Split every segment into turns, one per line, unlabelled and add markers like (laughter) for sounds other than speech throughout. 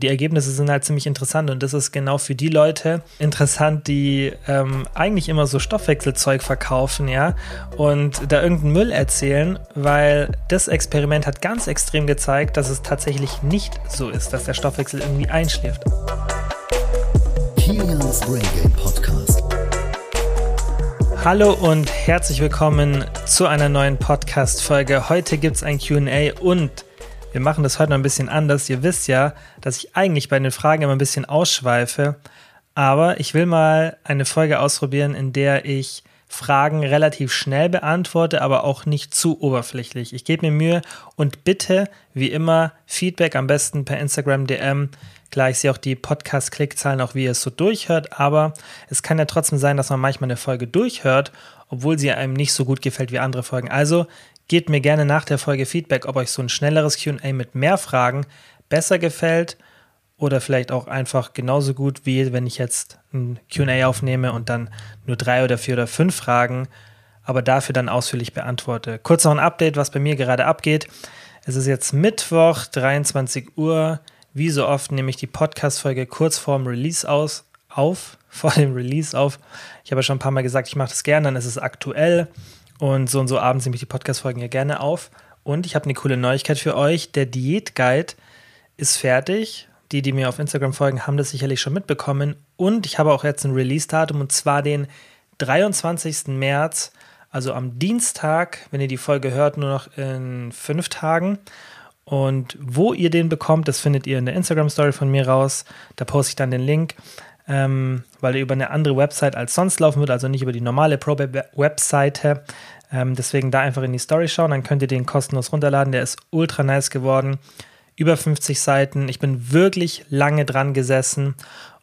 Die Ergebnisse sind halt ziemlich interessant und das ist genau für die Leute interessant, die ähm, eigentlich immer so Stoffwechselzeug verkaufen, ja, und da irgendeinen Müll erzählen, weil das Experiment hat ganz extrem gezeigt, dass es tatsächlich nicht so ist, dass der Stoffwechsel irgendwie einschläft. Kilians Brain Game Podcast. Hallo und herzlich willkommen zu einer neuen Podcast-Folge. Heute gibt es ein QA und wir machen das heute noch ein bisschen anders. Ihr wisst ja, dass ich eigentlich bei den Fragen immer ein bisschen ausschweife, aber ich will mal eine Folge ausprobieren, in der ich Fragen relativ schnell beantworte, aber auch nicht zu oberflächlich. Ich gebe mir Mühe und bitte, wie immer, Feedback am besten per Instagram DM. Klar, ich sehe auch die Podcast-Klickzahlen, auch wie ihr es so durchhört, aber es kann ja trotzdem sein, dass man manchmal eine Folge durchhört, obwohl sie einem nicht so gut gefällt wie andere Folgen. Also Gebt mir gerne nach der Folge Feedback, ob euch so ein schnelleres QA mit mehr Fragen besser gefällt oder vielleicht auch einfach genauso gut wie wenn ich jetzt ein QA aufnehme und dann nur drei oder vier oder fünf Fragen, aber dafür dann ausführlich beantworte. Kurz noch ein Update, was bei mir gerade abgeht. Es ist jetzt Mittwoch, 23 Uhr. Wie so oft nehme ich die Podcast-Folge kurz vorm Release aus, auf, (laughs) vor dem Release auf. Ich habe ja schon ein paar Mal gesagt, ich mache das gerne, dann ist es aktuell. Und so und so abends nehme ich die Podcast-Folgen ja gerne auf. Und ich habe eine coole Neuigkeit für euch. Der Diät-Guide ist fertig. Die, die mir auf Instagram folgen, haben das sicherlich schon mitbekommen. Und ich habe auch jetzt ein Release-Datum und zwar den 23. März, also am Dienstag, wenn ihr die Folge hört, nur noch in fünf Tagen. Und wo ihr den bekommt, das findet ihr in der Instagram-Story von mir raus. Da poste ich dann den Link ähm, weil er über eine andere Website als sonst laufen wird, also nicht über die normale Pro-Webseite. Ähm, deswegen da einfach in die Story schauen, dann könnt ihr den kostenlos runterladen. Der ist ultra nice geworden. Über 50 Seiten. Ich bin wirklich lange dran gesessen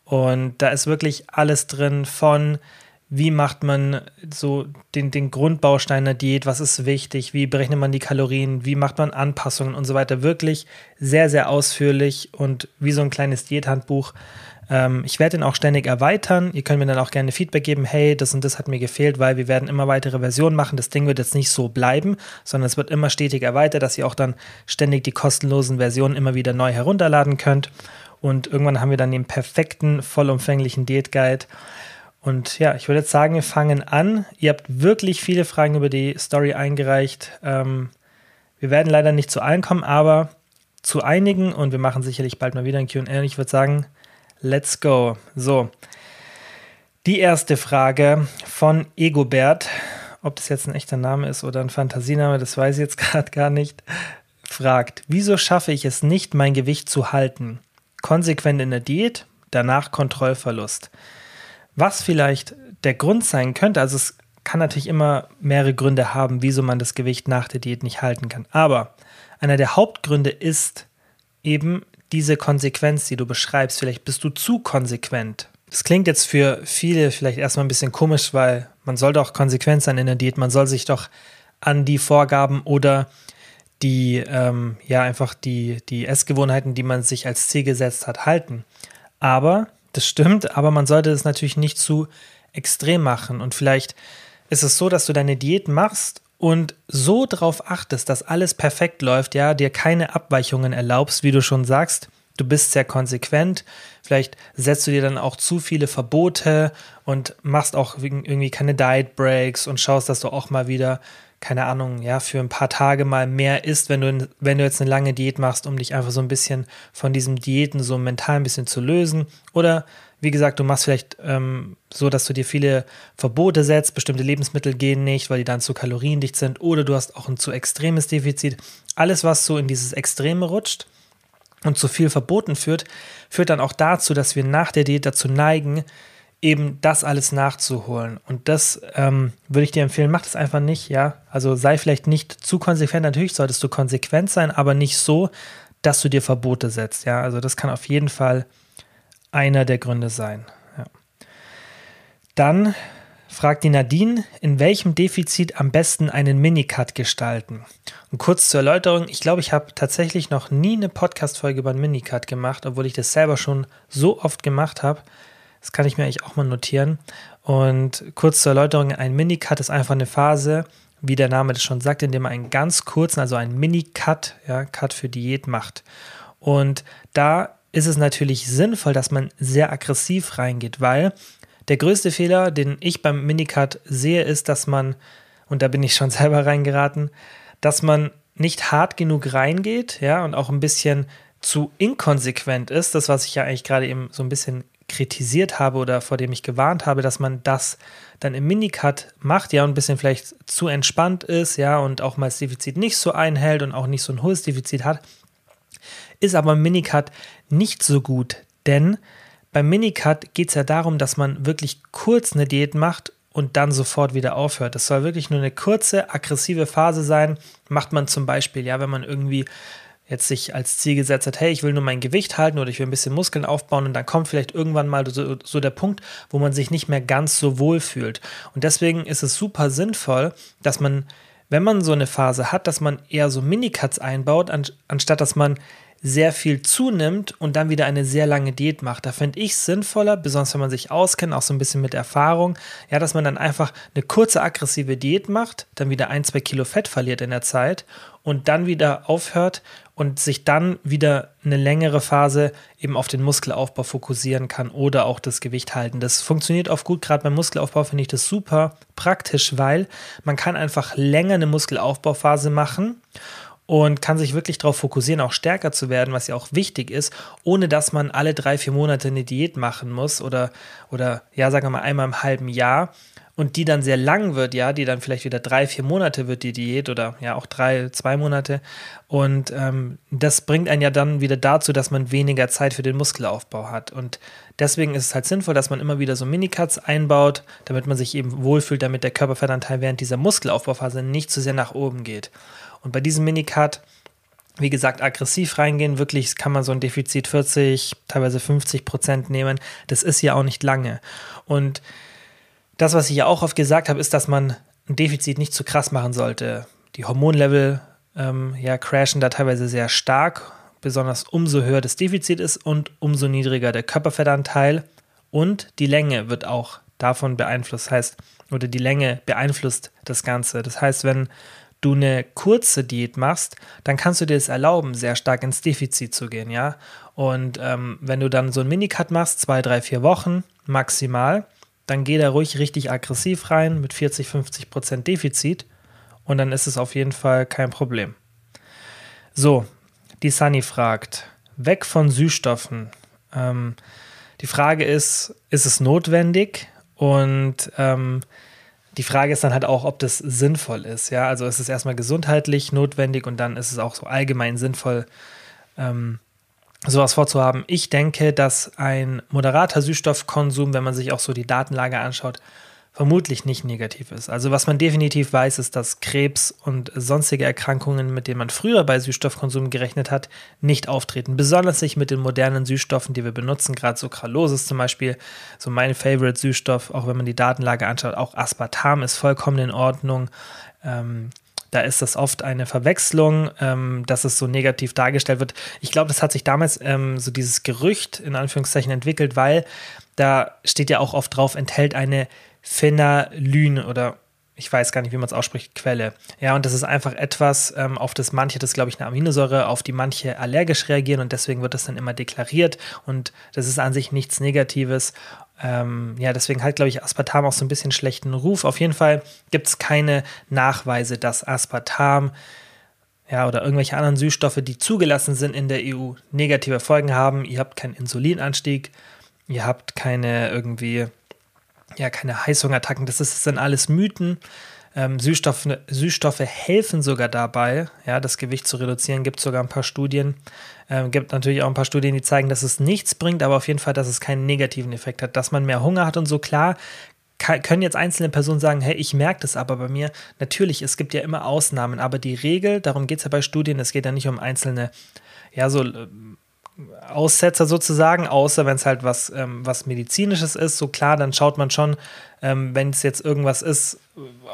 und da ist wirklich alles drin von wie macht man so den, den Grundbaustein der Diät, was ist wichtig, wie berechnet man die Kalorien, wie macht man Anpassungen und so weiter. Wirklich sehr, sehr ausführlich und wie so ein kleines Diäthandbuch. Ähm, ich werde ihn auch ständig erweitern. Ihr könnt mir dann auch gerne Feedback geben, hey, das und das hat mir gefehlt, weil wir werden immer weitere Versionen machen. Das Ding wird jetzt nicht so bleiben, sondern es wird immer stetig erweitert, dass ihr auch dann ständig die kostenlosen Versionen immer wieder neu herunterladen könnt. Und irgendwann haben wir dann den perfekten, vollumfänglichen Diät Guide. Und ja, ich würde jetzt sagen, wir fangen an. Ihr habt wirklich viele Fragen über die Story eingereicht. Ähm, wir werden leider nicht zu allen kommen, aber zu einigen und wir machen sicherlich bald mal wieder ein QA. Ich würde sagen, Let's go. So. Die erste Frage von Egobert, ob das jetzt ein echter Name ist oder ein Fantasiename, das weiß ich jetzt (laughs) gerade gar nicht, fragt, wieso schaffe ich es nicht, mein Gewicht zu halten? Konsequent in der Diät, danach Kontrollverlust. Was vielleicht der Grund sein könnte, also es kann natürlich immer mehrere Gründe haben, wieso man das Gewicht nach der Diät nicht halten kann. Aber einer der Hauptgründe ist eben diese Konsequenz, die du beschreibst, vielleicht bist du zu konsequent. Das klingt jetzt für viele vielleicht erstmal ein bisschen komisch, weil man soll doch konsequent sein in der Diät, man soll sich doch an die Vorgaben oder die, ähm, ja, einfach die, die Essgewohnheiten, die man sich als Ziel gesetzt hat, halten. Aber, das stimmt, aber man sollte es natürlich nicht zu extrem machen. Und vielleicht ist es so, dass du deine Diät machst und so darauf achtest, dass alles perfekt läuft, ja, dir keine Abweichungen erlaubst, wie du schon sagst, du bist sehr konsequent, vielleicht setzt du dir dann auch zu viele Verbote und machst auch irgendwie keine Diet Breaks und schaust, dass du auch mal wieder keine Ahnung, ja, für ein paar Tage mal mehr isst, wenn du, wenn du jetzt eine lange Diät machst, um dich einfach so ein bisschen von diesem Diäten so mental ein bisschen zu lösen. Oder wie gesagt, du machst vielleicht ähm, so, dass du dir viele Verbote setzt, bestimmte Lebensmittel gehen nicht, weil die dann zu kaloriendicht sind, oder du hast auch ein zu extremes Defizit. Alles, was so in dieses Extreme rutscht und zu viel verboten führt, führt dann auch dazu, dass wir nach der Diät dazu neigen, eben das alles nachzuholen. Und das ähm, würde ich dir empfehlen, mach das einfach nicht, ja. Also sei vielleicht nicht zu konsequent. Natürlich solltest du konsequent sein, aber nicht so, dass du dir Verbote setzt, ja. Also das kann auf jeden Fall einer der Gründe sein. Ja. Dann fragt die Nadine, in welchem Defizit am besten einen Minicut gestalten? Und kurz zur Erläuterung, ich glaube, ich habe tatsächlich noch nie eine Podcast-Folge über einen Minicut gemacht, obwohl ich das selber schon so oft gemacht habe. Das kann ich mir eigentlich auch mal notieren. Und kurz zur Erläuterung, ein Mini-Cut ist einfach eine Phase, wie der Name das schon sagt, in dem man einen ganz kurzen, also einen Mini-Cut, ja, Cut für Diät macht. Und da ist es natürlich sinnvoll, dass man sehr aggressiv reingeht, weil der größte Fehler, den ich beim Minicut sehe, ist, dass man, und da bin ich schon (laughs) selber reingeraten, dass man nicht hart genug reingeht, ja, und auch ein bisschen zu inkonsequent ist, das, was ich ja eigentlich gerade eben so ein bisschen kritisiert habe oder vor dem ich gewarnt habe, dass man das dann im Minicut macht, ja, und ein bisschen vielleicht zu entspannt ist, ja, und auch mal das Defizit nicht so einhält und auch nicht so ein hohes Defizit hat, ist aber im Minicut nicht so gut, denn beim Minicut geht es ja darum, dass man wirklich kurz eine Diät macht und dann sofort wieder aufhört. Das soll wirklich nur eine kurze, aggressive Phase sein. Macht man zum Beispiel, ja, wenn man irgendwie jetzt sich als Ziel gesetzt hat, hey, ich will nur mein Gewicht halten oder ich will ein bisschen Muskeln aufbauen und dann kommt vielleicht irgendwann mal so, so, der Punkt, wo man sich nicht mehr ganz so wohl fühlt. Und deswegen ist es super sinnvoll, dass man, wenn man so eine Phase hat, dass man eher so Minicuts einbaut, an, anstatt dass man sehr viel zunimmt und dann wieder eine sehr lange Diät macht. Da finde ich sinnvoller, besonders wenn man sich auskennt, auch so ein bisschen mit Erfahrung, ja, dass man dann einfach eine kurze aggressive Diät macht, dann wieder ein, zwei Kilo Fett verliert in der Zeit und dann wieder aufhört und sich dann wieder eine längere Phase eben auf den Muskelaufbau fokussieren kann oder auch das Gewicht halten. Das funktioniert oft gut, gerade beim Muskelaufbau finde ich das super praktisch, weil man kann einfach länger eine Muskelaufbauphase machen und kann sich wirklich darauf fokussieren, auch stärker zu werden, was ja auch wichtig ist, ohne dass man alle drei, vier Monate eine Diät machen muss oder, oder ja, sagen wir mal einmal im halben Jahr und die dann sehr lang wird, ja, die dann vielleicht wieder drei, vier Monate wird die Diät oder ja auch drei, zwei Monate und ähm, das bringt einen ja dann wieder dazu, dass man weniger Zeit für den Muskelaufbau hat und deswegen ist es halt sinnvoll, dass man immer wieder so Minicuts einbaut, damit man sich eben wohlfühlt, damit der Körperfettanteil während dieser Muskelaufbauphase nicht zu sehr nach oben geht. Und bei diesem Minicut, wie gesagt, aggressiv reingehen, wirklich kann man so ein Defizit 40, teilweise 50 Prozent nehmen. Das ist ja auch nicht lange. Und das, was ich ja auch oft gesagt habe, ist, dass man ein Defizit nicht zu krass machen sollte. Die Hormonlevel ähm, ja, crashen da teilweise sehr stark, besonders umso höher das Defizit ist und umso niedriger der Körperfettanteil. Und die Länge wird auch davon beeinflusst. Heißt, oder die Länge beeinflusst das Ganze. Das heißt, wenn du eine kurze Diät machst, dann kannst du dir es erlauben, sehr stark ins Defizit zu gehen, ja. Und ähm, wenn du dann so einen Minicut machst, zwei, drei, vier Wochen maximal, dann geh da ruhig richtig aggressiv rein mit 40, 50 Prozent Defizit und dann ist es auf jeden Fall kein Problem. So, die Sunny fragt, weg von Süßstoffen. Ähm, die Frage ist, ist es notwendig? Und ähm, die Frage ist dann halt auch, ob das sinnvoll ist. Ja, also ist es erstmal gesundheitlich notwendig und dann ist es auch so allgemein sinnvoll, ähm, sowas vorzuhaben. Ich denke, dass ein moderater Süßstoffkonsum, wenn man sich auch so die Datenlage anschaut, vermutlich nicht negativ ist. Also was man definitiv weiß, ist, dass Krebs und sonstige Erkrankungen, mit denen man früher bei Süßstoffkonsum gerechnet hat, nicht auftreten. Besonders sich mit den modernen Süßstoffen, die wir benutzen, gerade so Sucralose zum Beispiel, so mein Favorite Süßstoff, auch wenn man die Datenlage anschaut, auch Aspartam ist vollkommen in Ordnung. Ähm, da ist das oft eine Verwechslung, ähm, dass es so negativ dargestellt wird. Ich glaube, das hat sich damals ähm, so dieses Gerücht in Anführungszeichen entwickelt, weil da steht ja auch oft drauf, enthält eine Phenolyn oder ich weiß gar nicht, wie man es ausspricht, Quelle. Ja, und das ist einfach etwas, ähm, auf das manche, das glaube ich eine Aminosäure, auf die manche allergisch reagieren und deswegen wird das dann immer deklariert und das ist an sich nichts Negatives. Ähm, ja, deswegen hat, glaube ich, Aspartam auch so ein bisschen schlechten Ruf. Auf jeden Fall gibt es keine Nachweise, dass Aspartam ja, oder irgendwelche anderen Süßstoffe, die zugelassen sind in der EU, negative Folgen haben. Ihr habt keinen Insulinanstieg, ihr habt keine irgendwie ja, keine Heißhungerattacken, das, ist, das sind alles Mythen. Ähm, Süßstoffe, Süßstoffe helfen sogar dabei, ja, das Gewicht zu reduzieren. Gibt sogar ein paar Studien. Ähm, gibt natürlich auch ein paar Studien, die zeigen, dass es nichts bringt, aber auf jeden Fall, dass es keinen negativen Effekt hat, dass man mehr Hunger hat und so. Klar, können jetzt einzelne Personen sagen, hey, ich merke das aber bei mir. Natürlich, es gibt ja immer Ausnahmen, aber die Regel, darum geht es ja bei Studien, es geht ja nicht um einzelne, ja, so Aussetzer sozusagen, außer wenn es halt was, ähm, was Medizinisches ist. So klar, dann schaut man schon, ähm, wenn es jetzt irgendwas ist,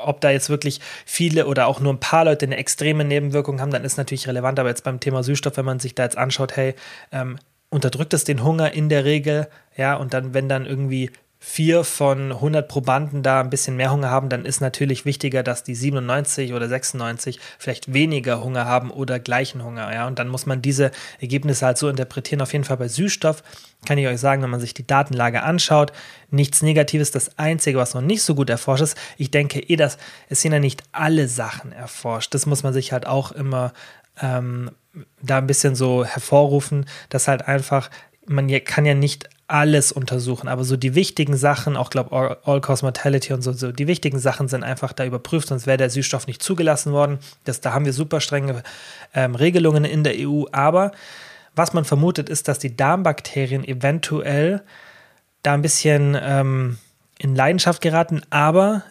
ob da jetzt wirklich viele oder auch nur ein paar Leute eine extreme Nebenwirkung haben, dann ist natürlich relevant. Aber jetzt beim Thema Süßstoff, wenn man sich da jetzt anschaut, hey, ähm, unterdrückt es den Hunger in der Regel, ja, und dann, wenn dann irgendwie vier von 100 Probanden da ein bisschen mehr Hunger haben, dann ist natürlich wichtiger, dass die 97 oder 96 vielleicht weniger Hunger haben oder gleichen Hunger. Ja? Und dann muss man diese Ergebnisse halt so interpretieren. Auf jeden Fall bei Süßstoff kann ich euch sagen, wenn man sich die Datenlage anschaut, nichts Negatives. Das Einzige, was noch nicht so gut erforscht ist, ich denke eh, dass es sind ja nicht alle Sachen erforscht. Das muss man sich halt auch immer ähm, da ein bisschen so hervorrufen, dass halt einfach man kann ja nicht alles untersuchen, aber so die wichtigen Sachen, auch glaube All, All Cause Mortality und so, so, die wichtigen Sachen sind einfach da überprüft, sonst wäre der Süßstoff nicht zugelassen worden. Das, da haben wir super strenge ähm, Regelungen in der EU, aber was man vermutet ist, dass die Darmbakterien eventuell da ein bisschen ähm, in Leidenschaft geraten, aber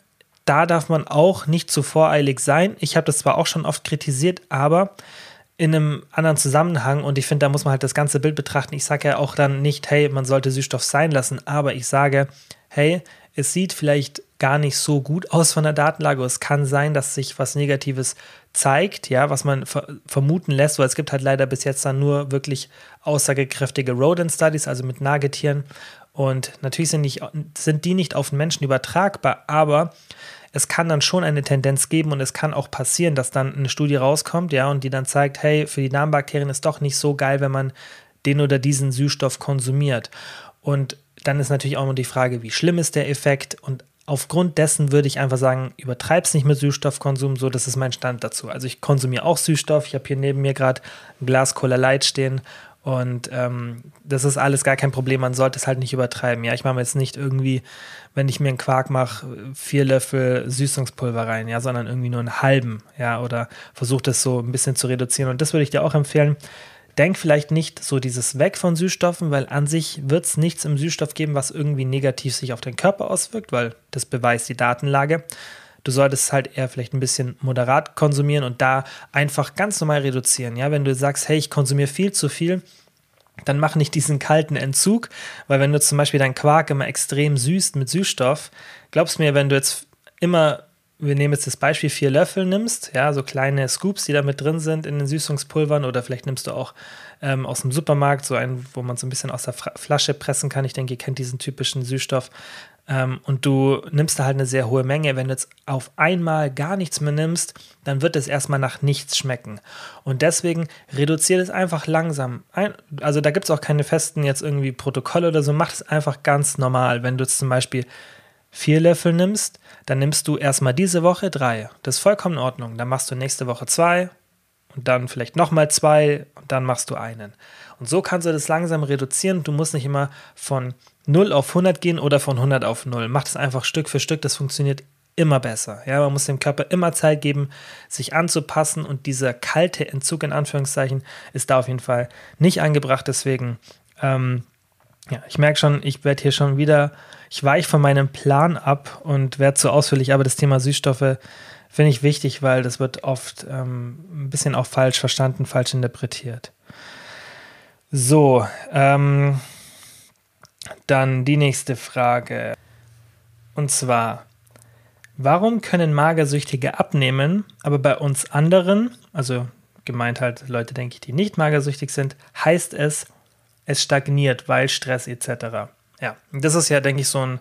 da darf man auch nicht zu voreilig sein. Ich habe das zwar auch schon oft kritisiert, aber in einem anderen Zusammenhang und ich finde, da muss man halt das ganze Bild betrachten. Ich sage ja auch dann nicht, hey, man sollte Süßstoff sein lassen, aber ich sage, hey, es sieht vielleicht gar nicht so gut aus von der Datenlage. Es kann sein, dass sich was Negatives zeigt, ja, was man ver vermuten lässt, weil es gibt halt leider bis jetzt dann nur wirklich aussagekräftige Rodent Studies, also mit Nagetieren. Und natürlich sind, nicht, sind die nicht auf den Menschen übertragbar, aber es kann dann schon eine Tendenz geben und es kann auch passieren, dass dann eine Studie rauskommt, ja, und die dann zeigt, hey, für die Darmbakterien ist doch nicht so geil, wenn man den oder diesen Süßstoff konsumiert. Und dann ist natürlich auch noch die Frage, wie schlimm ist der Effekt und aufgrund dessen würde ich einfach sagen, übertreib's nicht mit Süßstoffkonsum, so das ist mein Stand dazu. Also ich konsumiere auch Süßstoff, ich habe hier neben mir gerade ein Glas Cola Light stehen und ähm, das ist alles gar kein Problem. Man sollte es halt nicht übertreiben. Ja, ich mache mir jetzt nicht irgendwie, wenn ich mir einen Quark mache, vier Löffel Süßungspulver rein, ja, sondern irgendwie nur einen halben, ja, oder versuche das so ein bisschen zu reduzieren. Und das würde ich dir auch empfehlen. Denk vielleicht nicht so dieses Weg von Süßstoffen, weil an sich wird es nichts im Süßstoff geben, was irgendwie negativ sich auf den Körper auswirkt, weil das beweist die Datenlage. Du solltest halt eher vielleicht ein bisschen moderat konsumieren und da einfach ganz normal reduzieren. Ja, wenn du sagst, hey, ich konsumiere viel zu viel, dann mach nicht diesen kalten Entzug, weil wenn du zum Beispiel deinen Quark immer extrem süßt mit Süßstoff, glaubst mir, wenn du jetzt immer, wir nehmen jetzt das Beispiel, vier Löffel nimmst, ja, so kleine Scoops, die da mit drin sind in den Süßungspulvern oder vielleicht nimmst du auch ähm, aus dem Supermarkt so einen, wo man so ein bisschen aus der Flasche pressen kann. Ich denke, ihr kennt diesen typischen Süßstoff. Ähm, und du nimmst da halt eine sehr hohe Menge. Wenn du jetzt auf einmal gar nichts mehr nimmst, dann wird es erstmal nach nichts schmecken. Und deswegen reduziert es einfach langsam. Also da gibt es auch keine festen jetzt irgendwie Protokolle oder so. Mach es einfach ganz normal. Wenn du jetzt zum Beispiel vier Löffel nimmst, dann nimmst du erstmal diese Woche drei. Das ist vollkommen in Ordnung. Dann machst du nächste Woche zwei und dann vielleicht nochmal zwei und dann machst du einen. Und so kannst du das langsam reduzieren. Du musst nicht immer von 0 auf 100 gehen oder von 100 auf 0. Mach das einfach Stück für Stück, das funktioniert immer besser. Ja, man muss dem Körper immer Zeit geben, sich anzupassen und dieser kalte Entzug in Anführungszeichen ist da auf jeden Fall nicht angebracht. Deswegen, ähm, ja, ich merke schon, ich werde hier schon wieder, ich weiche von meinem Plan ab und werde zu ausführlich, aber das Thema Süßstoffe finde ich wichtig, weil das wird oft ähm, ein bisschen auch falsch verstanden, falsch interpretiert. So, ähm, dann die nächste Frage. Und zwar, warum können Magersüchtige abnehmen, aber bei uns anderen, also gemeint halt Leute, denke ich, die nicht magersüchtig sind, heißt es, es stagniert, weil Stress etc. Ja, das ist ja, denke ich, so ein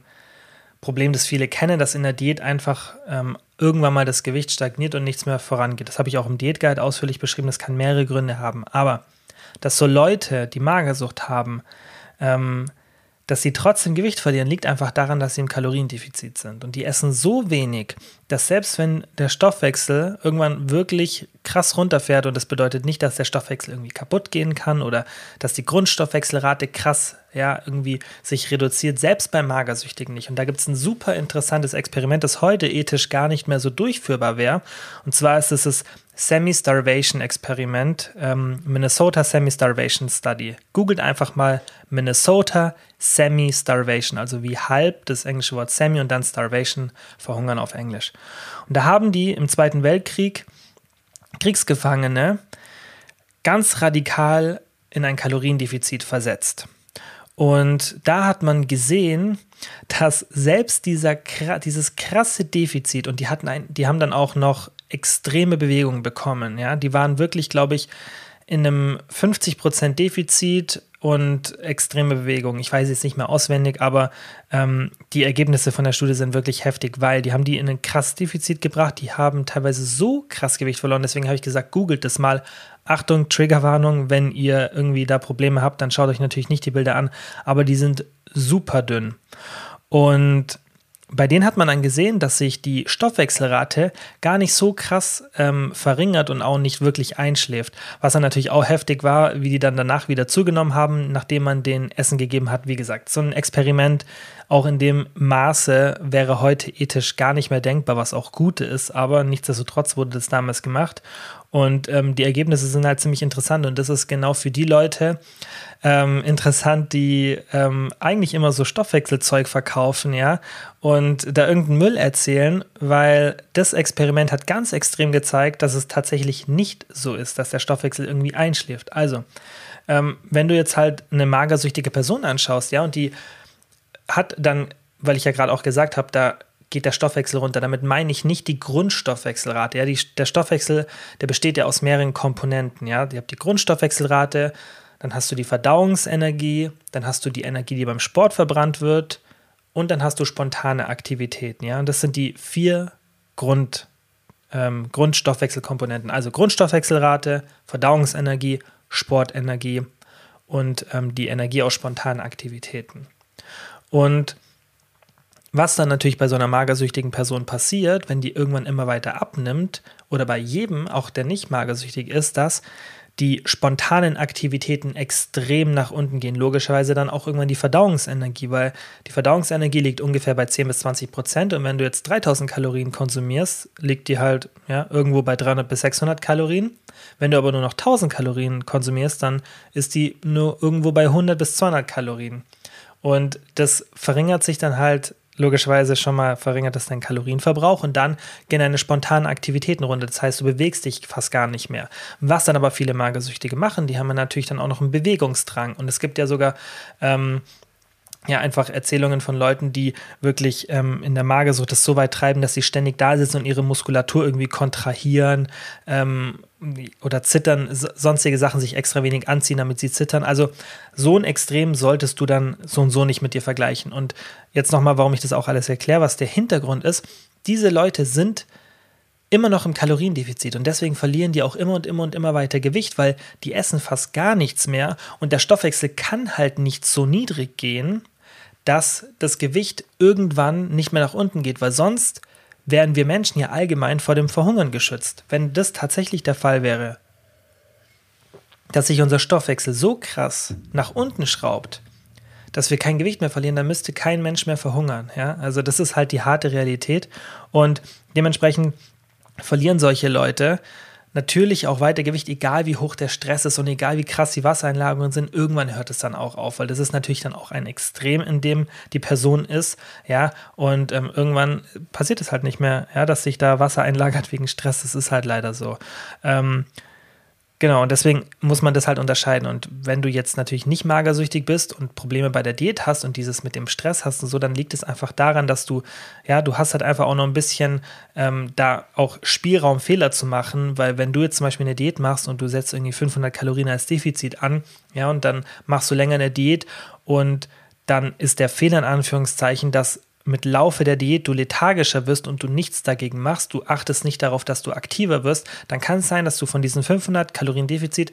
Problem, das viele kennen, dass in der Diät einfach ähm, irgendwann mal das Gewicht stagniert und nichts mehr vorangeht. Das habe ich auch im Diätguide ausführlich beschrieben. Das kann mehrere Gründe haben. Aber dass so Leute, die Magersucht haben, ähm, dass sie trotzdem Gewicht verlieren, liegt einfach daran, dass sie im Kaloriendefizit sind. Und die essen so wenig, dass selbst wenn der Stoffwechsel irgendwann wirklich krass runterfährt, und das bedeutet nicht, dass der Stoffwechsel irgendwie kaputt gehen kann oder dass die Grundstoffwechselrate krass ja, irgendwie sich reduziert, selbst beim Magersüchtigen nicht. Und da gibt es ein super interessantes Experiment, das heute ethisch gar nicht mehr so durchführbar wäre. Und zwar ist es das Semi-Starvation-Experiment, ähm, Minnesota Semi-Starvation Study. Googelt einfach mal Minnesota Semi-Starvation, also wie halb das englische Wort Semi und dann Starvation, verhungern auf Englisch. Und da haben die im Zweiten Weltkrieg Kriegsgefangene ganz radikal in ein Kaloriendefizit versetzt. Und da hat man gesehen, dass selbst dieser, dieses krasse Defizit, und die hatten ein, die haben dann auch noch extreme Bewegungen bekommen. Ja, die waren wirklich, glaube ich, in einem 50% Defizit und extreme Bewegung. Ich weiß jetzt nicht mehr auswendig, aber ähm, die Ergebnisse von der Studie sind wirklich heftig, weil die haben die in ein krasses Defizit gebracht. Die haben teilweise so krass Gewicht verloren. Deswegen habe ich gesagt, googelt das mal. Achtung, Triggerwarnung, wenn ihr irgendwie da Probleme habt, dann schaut euch natürlich nicht die Bilder an, aber die sind super dünn. Und bei denen hat man dann gesehen, dass sich die Stoffwechselrate gar nicht so krass ähm, verringert und auch nicht wirklich einschläft. Was dann natürlich auch heftig war, wie die dann danach wieder zugenommen haben, nachdem man den Essen gegeben hat. Wie gesagt, so ein Experiment auch in dem Maße wäre heute ethisch gar nicht mehr denkbar, was auch gut ist, aber nichtsdestotrotz wurde das damals gemacht. Und ähm, die Ergebnisse sind halt ziemlich interessant und das ist genau für die Leute ähm, interessant, die ähm, eigentlich immer so Stoffwechselzeug verkaufen, ja, und da irgendeinen Müll erzählen, weil das Experiment hat ganz extrem gezeigt, dass es tatsächlich nicht so ist, dass der Stoffwechsel irgendwie einschläft. Also, ähm, wenn du jetzt halt eine magersüchtige Person anschaust, ja, und die hat dann, weil ich ja gerade auch gesagt habe, da geht der Stoffwechsel runter. Damit meine ich nicht die Grundstoffwechselrate. Ja, die, der Stoffwechsel, der besteht ja aus mehreren Komponenten. Ja, ihr habt die Grundstoffwechselrate, dann hast du die Verdauungsenergie, dann hast du die Energie, die beim Sport verbrannt wird und dann hast du spontane Aktivitäten. Ja, und das sind die vier Grund, ähm, Grundstoffwechselkomponenten. Also Grundstoffwechselrate, Verdauungsenergie, Sportenergie und ähm, die Energie aus spontanen Aktivitäten. Und was dann natürlich bei so einer magersüchtigen Person passiert, wenn die irgendwann immer weiter abnimmt, oder bei jedem, auch der nicht magersüchtig ist, dass die spontanen Aktivitäten extrem nach unten gehen. Logischerweise dann auch irgendwann die Verdauungsenergie, weil die Verdauungsenergie liegt ungefähr bei 10 bis 20 Prozent und wenn du jetzt 3000 Kalorien konsumierst, liegt die halt ja, irgendwo bei 300 bis 600 Kalorien. Wenn du aber nur noch 1000 Kalorien konsumierst, dann ist die nur irgendwo bei 100 bis 200 Kalorien. Und das verringert sich dann halt logischerweise schon mal verringert das deinen Kalorienverbrauch und dann gehen deine spontanen Aktivitäten runter. Das heißt, du bewegst dich fast gar nicht mehr. Was dann aber viele Magersüchtige machen, die haben natürlich dann auch noch einen Bewegungsdrang. Und es gibt ja sogar ähm, ja, einfach Erzählungen von Leuten, die wirklich ähm, in der Magersucht das so weit treiben, dass sie ständig da sitzen und ihre Muskulatur irgendwie kontrahieren ähm, oder zittern, sonstige Sachen sich extra wenig anziehen, damit sie zittern. Also so ein Extrem solltest du dann so und so nicht mit dir vergleichen. Und jetzt nochmal, warum ich das auch alles erkläre, was der Hintergrund ist. Diese Leute sind immer noch im Kaloriendefizit und deswegen verlieren die auch immer und immer und immer weiter Gewicht, weil die essen fast gar nichts mehr und der Stoffwechsel kann halt nicht so niedrig gehen, dass das Gewicht irgendwann nicht mehr nach unten geht, weil sonst wären wir Menschen ja allgemein vor dem Verhungern geschützt. Wenn das tatsächlich der Fall wäre, dass sich unser Stoffwechsel so krass nach unten schraubt, dass wir kein Gewicht mehr verlieren, dann müsste kein Mensch mehr verhungern. Ja? Also das ist halt die harte Realität und dementsprechend verlieren solche Leute natürlich auch weiter Gewicht, egal wie hoch der Stress ist und egal wie krass die Wassereinlagerungen sind, irgendwann hört es dann auch auf, weil das ist natürlich dann auch ein Extrem, in dem die Person ist, ja, und ähm, irgendwann passiert es halt nicht mehr, ja, dass sich da Wasser einlagert wegen Stress, das ist halt leider so. Ähm, Genau, und deswegen muss man das halt unterscheiden. Und wenn du jetzt natürlich nicht magersüchtig bist und Probleme bei der Diät hast und dieses mit dem Stress hast und so, dann liegt es einfach daran, dass du, ja, du hast halt einfach auch noch ein bisschen ähm, da auch Spielraum, Fehler zu machen, weil wenn du jetzt zum Beispiel eine Diät machst und du setzt irgendwie 500 Kalorien als Defizit an, ja, und dann machst du länger eine Diät und dann ist der Fehler in Anführungszeichen, dass mit Laufe der Diät du lethargischer wirst und du nichts dagegen machst, du achtest nicht darauf, dass du aktiver wirst, dann kann es sein, dass du von diesen 500 Kalorien Defizit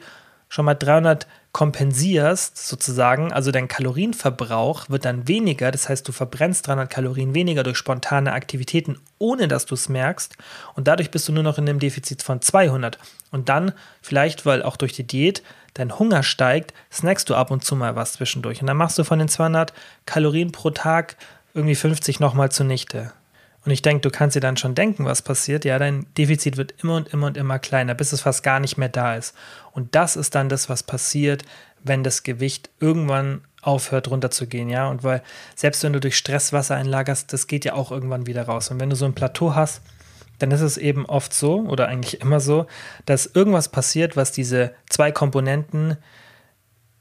schon mal 300 kompensierst, sozusagen. Also dein Kalorienverbrauch wird dann weniger. Das heißt, du verbrennst 300 Kalorien weniger durch spontane Aktivitäten, ohne dass du es merkst. Und dadurch bist du nur noch in einem Defizit von 200. Und dann, vielleicht, weil auch durch die Diät dein Hunger steigt, snackst du ab und zu mal was zwischendurch. Und dann machst du von den 200 Kalorien pro Tag irgendwie 50 nochmal zunichte. Und ich denke, du kannst dir dann schon denken, was passiert. Ja, dein Defizit wird immer und immer und immer kleiner, bis es fast gar nicht mehr da ist. Und das ist dann das, was passiert, wenn das Gewicht irgendwann aufhört runterzugehen, ja. Und weil selbst wenn du durch Stress Wasser einlagerst, das geht ja auch irgendwann wieder raus. Und wenn du so ein Plateau hast, dann ist es eben oft so oder eigentlich immer so, dass irgendwas passiert, was diese zwei Komponenten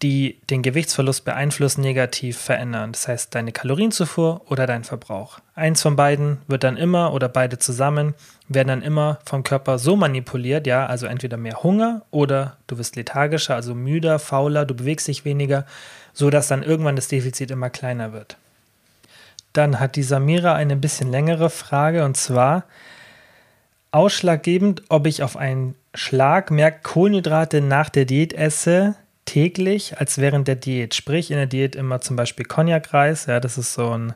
die den Gewichtsverlust beeinflussen, negativ verändern. Das heißt, deine Kalorienzufuhr oder dein Verbrauch. Eins von beiden wird dann immer oder beide zusammen werden dann immer vom Körper so manipuliert, ja, also entweder mehr Hunger oder du wirst lethargischer, also müder, fauler, du bewegst dich weniger, so dass dann irgendwann das Defizit immer kleiner wird. Dann hat die Samira eine bisschen längere Frage und zwar ausschlaggebend, ob ich auf einen Schlag mehr Kohlenhydrate nach der Diät esse, täglich als während der Diät. Sprich, in der Diät immer zum Beispiel Cognac-Reis. Ja, das ist so ein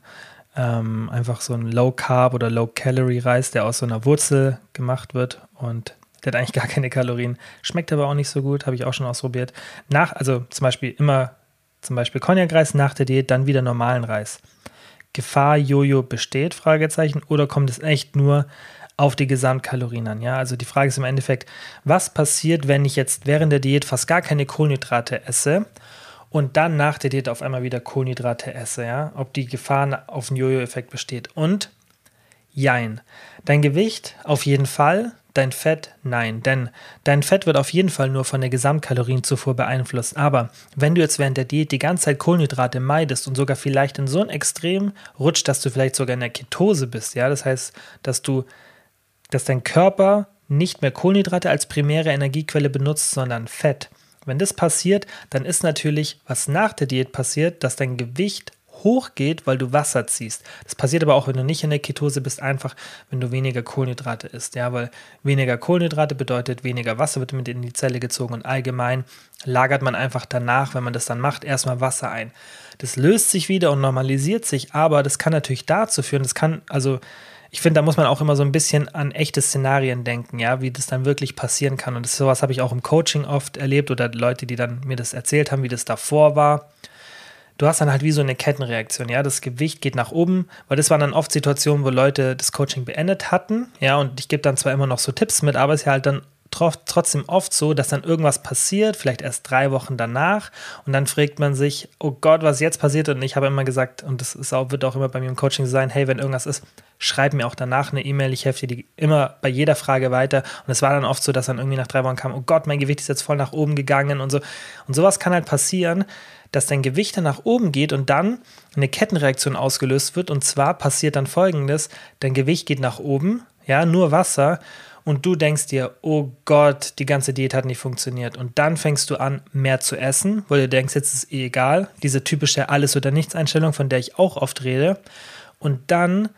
ähm, einfach so ein Low Carb oder Low Calorie Reis, der aus so einer Wurzel gemacht wird und der hat eigentlich (laughs) gar keine Kalorien. Schmeckt aber auch nicht so gut, habe ich auch schon ausprobiert. Nach, also zum Beispiel immer zum Beispiel Cognac-Reis nach der Diät, dann wieder normalen Reis. Gefahr Jojo besteht? Fragezeichen. Oder kommt es echt nur auf die Gesamtkalorien an. Ja, also die Frage ist im Endeffekt, was passiert, wenn ich jetzt während der Diät fast gar keine Kohlenhydrate esse und dann nach der Diät auf einmal wieder Kohlenhydrate esse, ja, ob die Gefahr auf einen Jojo-Effekt besteht. Und jein. Dein Gewicht auf jeden Fall, dein Fett nein. Denn dein Fett wird auf jeden Fall nur von der Gesamtkalorienzufuhr beeinflusst. Aber wenn du jetzt während der Diät die ganze Zeit Kohlenhydrate meidest und sogar vielleicht in so ein Extrem rutscht, dass du vielleicht sogar in der Ketose bist, ja, das heißt, dass du dass dein Körper nicht mehr Kohlenhydrate als primäre Energiequelle benutzt, sondern Fett. Wenn das passiert, dann ist natürlich, was nach der Diät passiert, dass dein Gewicht hochgeht, weil du Wasser ziehst. Das passiert aber auch, wenn du nicht in der Ketose bist, einfach, wenn du weniger Kohlenhydrate isst. Ja, weil weniger Kohlenhydrate bedeutet, weniger Wasser wird mit in die Zelle gezogen und allgemein lagert man einfach danach, wenn man das dann macht, erstmal Wasser ein. Das löst sich wieder und normalisiert sich, aber das kann natürlich dazu führen, das kann, also ich finde, da muss man auch immer so ein bisschen an echte Szenarien denken, ja, wie das dann wirklich passieren kann. Und das, sowas habe ich auch im Coaching oft erlebt oder Leute, die dann mir das erzählt haben, wie das davor war. Du hast dann halt wie so eine Kettenreaktion, ja. Das Gewicht geht nach oben, weil das waren dann oft Situationen, wo Leute das Coaching beendet hatten, ja. Und ich gebe dann zwar immer noch so Tipps mit, aber es ist ja halt dann trotzdem oft so, dass dann irgendwas passiert, vielleicht erst drei Wochen danach und dann fragt man sich, oh Gott, was jetzt passiert? Und ich habe immer gesagt, und das ist auch, wird auch immer bei mir im Coaching sein, hey, wenn irgendwas ist, schreib mir auch danach eine E-Mail, ich helfe dir immer bei jeder Frage weiter. Und es war dann oft so, dass dann irgendwie nach drei Wochen kam, oh Gott, mein Gewicht ist jetzt voll nach oben gegangen und so. Und sowas kann halt passieren, dass dein Gewicht dann nach oben geht und dann eine Kettenreaktion ausgelöst wird. Und zwar passiert dann folgendes, dein Gewicht geht nach oben, ja, nur Wasser und du denkst dir, oh Gott, die ganze Diät hat nicht funktioniert. Und dann fängst du an, mehr zu essen, weil du denkst, jetzt ist es eh egal. Diese typische Alles- oder Nichts-Einstellung, von der ich auch oft rede. Und dann,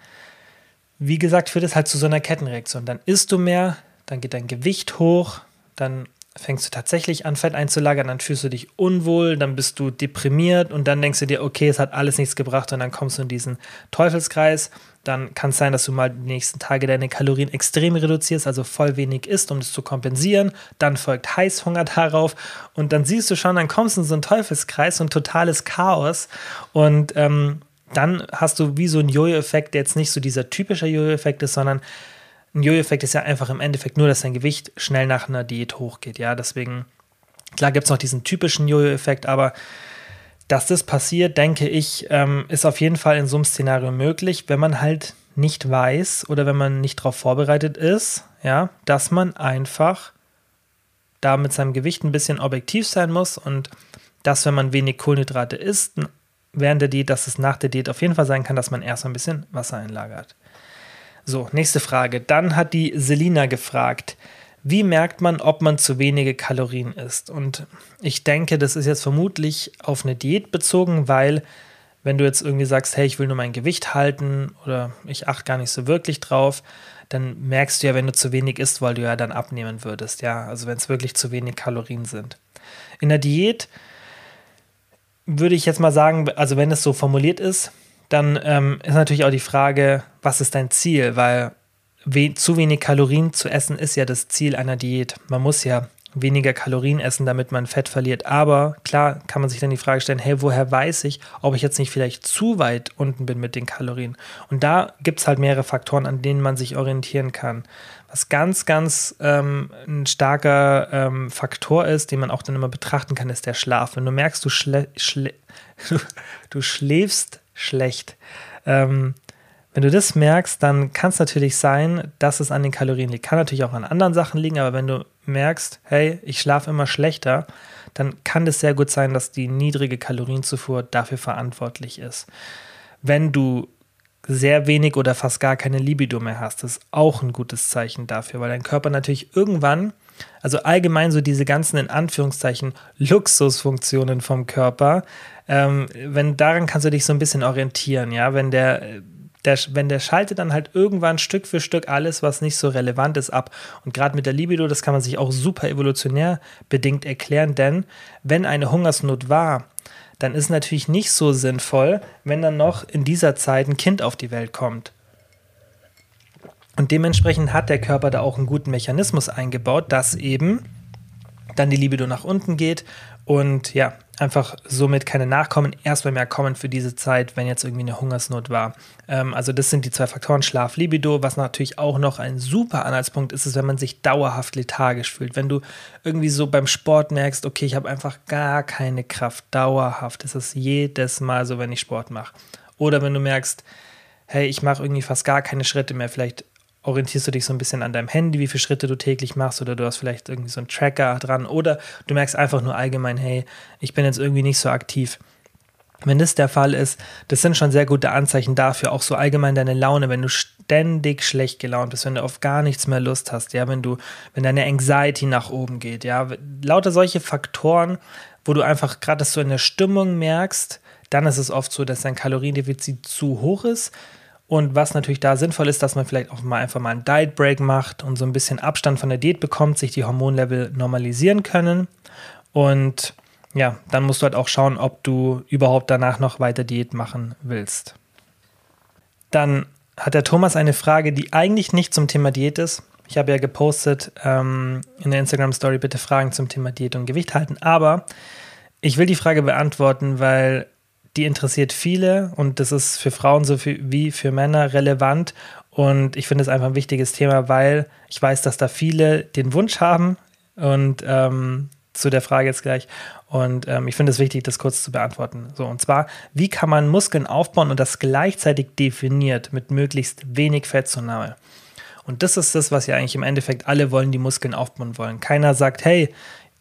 wie gesagt, führt es halt zu so einer Kettenreaktion. Dann isst du mehr, dann geht dein Gewicht hoch, dann fängst du tatsächlich an, Fett einzulagern, dann fühlst du dich unwohl, dann bist du deprimiert und dann denkst du dir, okay, es hat alles nichts gebracht und dann kommst du in diesen Teufelskreis. Dann kann es sein, dass du mal die nächsten Tage deine Kalorien extrem reduzierst, also voll wenig isst, um das zu kompensieren. Dann folgt Heißhunger darauf und dann siehst du schon, dann kommst du in so einen Teufelskreis, ein totales Chaos und ähm, dann hast du wie so einen Jojo-Effekt, der jetzt nicht so dieser typische Jojo-Effekt ist, sondern ein Jojo-Effekt ist ja einfach im Endeffekt nur, dass dein Gewicht schnell nach einer Diät hochgeht. Ja, deswegen, klar gibt es noch diesen typischen Jojo-Effekt, aber dass das passiert, denke ich, ähm, ist auf jeden Fall in so einem Szenario möglich, wenn man halt nicht weiß oder wenn man nicht darauf vorbereitet ist, ja, dass man einfach da mit seinem Gewicht ein bisschen objektiv sein muss und dass, wenn man wenig Kohlenhydrate isst, während der Diät, dass es nach der Diät auf jeden Fall sein kann, dass man erst ein bisschen Wasser einlagert. So, nächste Frage. Dann hat die Selina gefragt, wie merkt man, ob man zu wenige Kalorien isst? Und ich denke, das ist jetzt vermutlich auf eine Diät bezogen, weil wenn du jetzt irgendwie sagst, hey, ich will nur mein Gewicht halten oder ich achte gar nicht so wirklich drauf, dann merkst du ja, wenn du zu wenig isst, weil du ja dann abnehmen würdest, ja, also wenn es wirklich zu wenig Kalorien sind. In der Diät würde ich jetzt mal sagen, also wenn es so formuliert ist, dann ähm, ist natürlich auch die Frage, was ist dein Ziel? Weil we zu wenig Kalorien zu essen ist ja das Ziel einer Diät. Man muss ja weniger Kalorien essen, damit man Fett verliert. Aber klar kann man sich dann die Frage stellen, hey, woher weiß ich, ob ich jetzt nicht vielleicht zu weit unten bin mit den Kalorien? Und da gibt es halt mehrere Faktoren, an denen man sich orientieren kann. Was ganz, ganz ähm, ein starker ähm, Faktor ist, den man auch dann immer betrachten kann, ist der Schlaf. Wenn du merkst, du, schlä schlä (laughs) du schläfst schlecht. Ähm, wenn du das merkst, dann kann es natürlich sein, dass es an den Kalorien liegt. Kann natürlich auch an anderen Sachen liegen, aber wenn du merkst, hey, ich schlafe immer schlechter, dann kann es sehr gut sein, dass die niedrige Kalorienzufuhr dafür verantwortlich ist. Wenn du sehr wenig oder fast gar keine Libido mehr hast, ist auch ein gutes Zeichen dafür, weil dein Körper natürlich irgendwann, also allgemein so diese ganzen in Anführungszeichen Luxusfunktionen vom Körper, ähm, wenn daran kannst du dich so ein bisschen orientieren, ja, wenn der der, wenn der schaltet dann halt irgendwann Stück für Stück alles, was nicht so relevant ist, ab. Und gerade mit der Libido, das kann man sich auch super evolutionär bedingt erklären, denn wenn eine Hungersnot war, dann ist natürlich nicht so sinnvoll, wenn dann noch in dieser Zeit ein Kind auf die Welt kommt. Und dementsprechend hat der Körper da auch einen guten Mechanismus eingebaut, dass eben dann die Libido nach unten geht und ja, einfach somit keine Nachkommen erst mehr kommen für diese Zeit, wenn jetzt irgendwie eine Hungersnot war. Ähm, also das sind die zwei Faktoren, Schlaf, Libido, was natürlich auch noch ein super Anhaltspunkt ist, ist, wenn man sich dauerhaft lethargisch fühlt. Wenn du irgendwie so beim Sport merkst, okay, ich habe einfach gar keine Kraft, dauerhaft. Das ist jedes Mal so, wenn ich Sport mache. Oder wenn du merkst, hey, ich mache irgendwie fast gar keine Schritte mehr, vielleicht orientierst du dich so ein bisschen an deinem Handy, wie viele Schritte du täglich machst oder du hast vielleicht irgendwie so einen Tracker dran oder du merkst einfach nur allgemein, hey, ich bin jetzt irgendwie nicht so aktiv. Wenn das der Fall ist, das sind schon sehr gute Anzeichen dafür, auch so allgemein deine Laune, wenn du ständig schlecht gelaunt bist, wenn du auf gar nichts mehr Lust hast, ja, wenn du, wenn deine Anxiety nach oben geht, ja, lauter solche Faktoren, wo du einfach gerade so in der Stimmung merkst, dann ist es oft so, dass dein Kaloriendefizit zu hoch ist und was natürlich da sinnvoll ist, dass man vielleicht auch mal einfach mal einen Diet Break macht und so ein bisschen Abstand von der Diät bekommt, sich die Hormonlevel normalisieren können. Und ja, dann musst du halt auch schauen, ob du überhaupt danach noch weiter Diät machen willst. Dann hat der Thomas eine Frage, die eigentlich nicht zum Thema Diät ist. Ich habe ja gepostet ähm, in der Instagram Story bitte Fragen zum Thema Diät und Gewicht halten, aber ich will die Frage beantworten, weil die interessiert viele und das ist für Frauen so wie für Männer relevant. Und ich finde es einfach ein wichtiges Thema, weil ich weiß, dass da viele den Wunsch haben und ähm, zu der Frage jetzt gleich. Und ähm, ich finde es wichtig, das kurz zu beantworten. So, und zwar, wie kann man Muskeln aufbauen und das gleichzeitig definiert mit möglichst wenig Fettzunahme? Und das ist das, was ja eigentlich im Endeffekt alle wollen, die Muskeln aufbauen wollen. Keiner sagt, hey,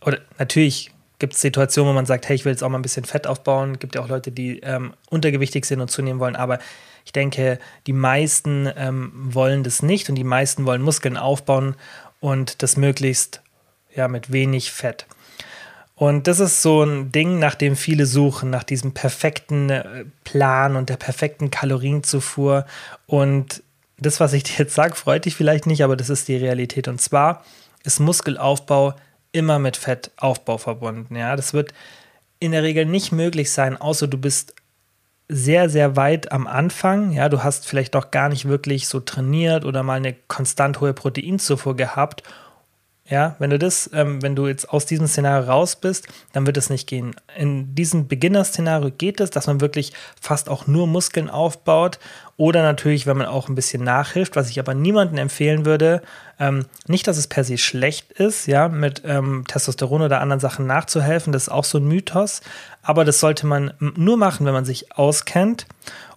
oder natürlich gibt es Situationen, wo man sagt, hey, ich will jetzt auch mal ein bisschen Fett aufbauen. Es Gibt ja auch Leute, die ähm, untergewichtig sind und zunehmen wollen, aber ich denke, die meisten ähm, wollen das nicht und die meisten wollen Muskeln aufbauen und das möglichst ja mit wenig Fett. Und das ist so ein Ding, nach dem viele suchen, nach diesem perfekten äh, Plan und der perfekten Kalorienzufuhr. Und das, was ich dir jetzt sage, freut dich vielleicht nicht, aber das ist die Realität. Und zwar ist Muskelaufbau immer mit Fettaufbau verbunden. Ja, das wird in der Regel nicht möglich sein, außer du bist sehr, sehr weit am Anfang. Ja, du hast vielleicht noch gar nicht wirklich so trainiert oder mal eine konstant hohe Proteinzufuhr gehabt ja, wenn du das, ähm, wenn du jetzt aus diesem Szenario raus bist, dann wird es nicht gehen. In diesem Beginner-Szenario geht es, dass man wirklich fast auch nur Muskeln aufbaut oder natürlich, wenn man auch ein bisschen nachhilft, was ich aber niemandem empfehlen würde. Ähm, nicht, dass es per se schlecht ist, ja, mit ähm, Testosteron oder anderen Sachen nachzuhelfen, das ist auch so ein Mythos, aber das sollte man nur machen, wenn man sich auskennt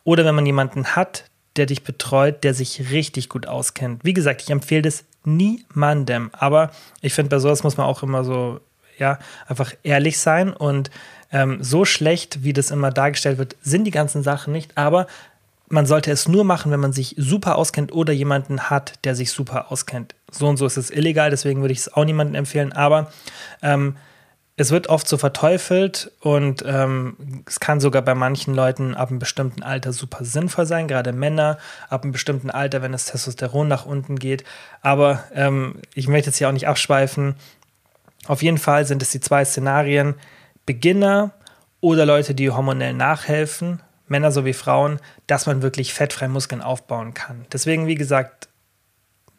oder wenn man jemanden hat, der dich betreut, der sich richtig gut auskennt. Wie gesagt, ich empfehle das niemandem. Aber ich finde, bei sowas muss man auch immer so, ja, einfach ehrlich sein. Und ähm, so schlecht, wie das immer dargestellt wird, sind die ganzen Sachen nicht. Aber man sollte es nur machen, wenn man sich super auskennt oder jemanden hat, der sich super auskennt. So und so ist es illegal, deswegen würde ich es auch niemandem empfehlen. Aber ähm, es wird oft so verteufelt und ähm, es kann sogar bei manchen Leuten ab einem bestimmten Alter super sinnvoll sein, gerade Männer ab einem bestimmten Alter, wenn das Testosteron nach unten geht. Aber ähm, ich möchte jetzt hier auch nicht abschweifen. Auf jeden Fall sind es die zwei Szenarien: Beginner oder Leute, die hormonell nachhelfen, Männer sowie Frauen, dass man wirklich fettfreie Muskeln aufbauen kann. Deswegen, wie gesagt,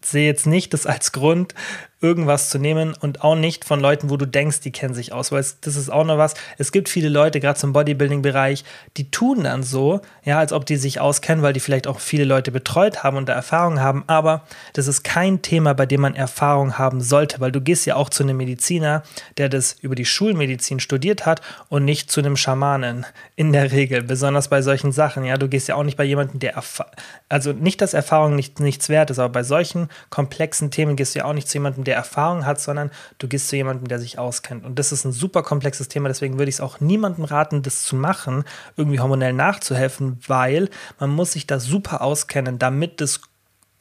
sehe jetzt nicht das als Grund, irgendwas zu nehmen und auch nicht von Leuten, wo du denkst, die kennen sich aus, weil es, das ist auch noch was. Es gibt viele Leute, gerade zum Bodybuilding-Bereich, die tun dann so, ja, als ob die sich auskennen, weil die vielleicht auch viele Leute betreut haben und da Erfahrung haben, aber das ist kein Thema, bei dem man Erfahrung haben sollte, weil du gehst ja auch zu einem Mediziner, der das über die Schulmedizin studiert hat und nicht zu einem Schamanen in der Regel, besonders bei solchen Sachen, ja, du gehst ja auch nicht bei jemandem, der, also nicht, dass Erfahrung nicht, nichts wert ist, aber bei solchen komplexen Themen gehst du ja auch nicht zu jemandem, der Erfahrung hat, sondern du gehst zu jemandem, der sich auskennt. Und das ist ein super komplexes Thema, deswegen würde ich es auch niemandem raten, das zu machen, irgendwie hormonell nachzuhelfen, weil man muss sich da super auskennen, damit das